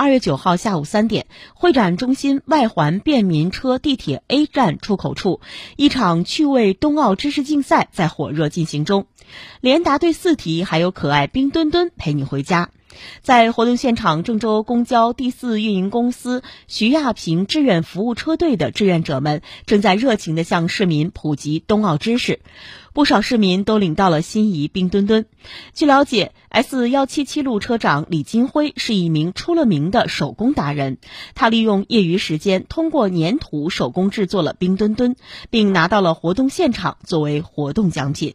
二月九号下午三点，会展中心外环便民车地铁 A 站出口处，一场趣味冬奥知识竞赛在火热进行中。连答对四题，还有可爱冰墩墩陪你回家。在活动现场，郑州公交第四运营公司徐亚平志愿服务车队的志愿者们正在热情地向市民普及冬奥知识，不少市民都领到了心仪冰墩墩。据了解，S 幺七七路车长李金辉是一名出了名的手工达人，他利用业余时间通过粘土手工制作了冰墩墩，并拿到了活动现场作为活动奖品。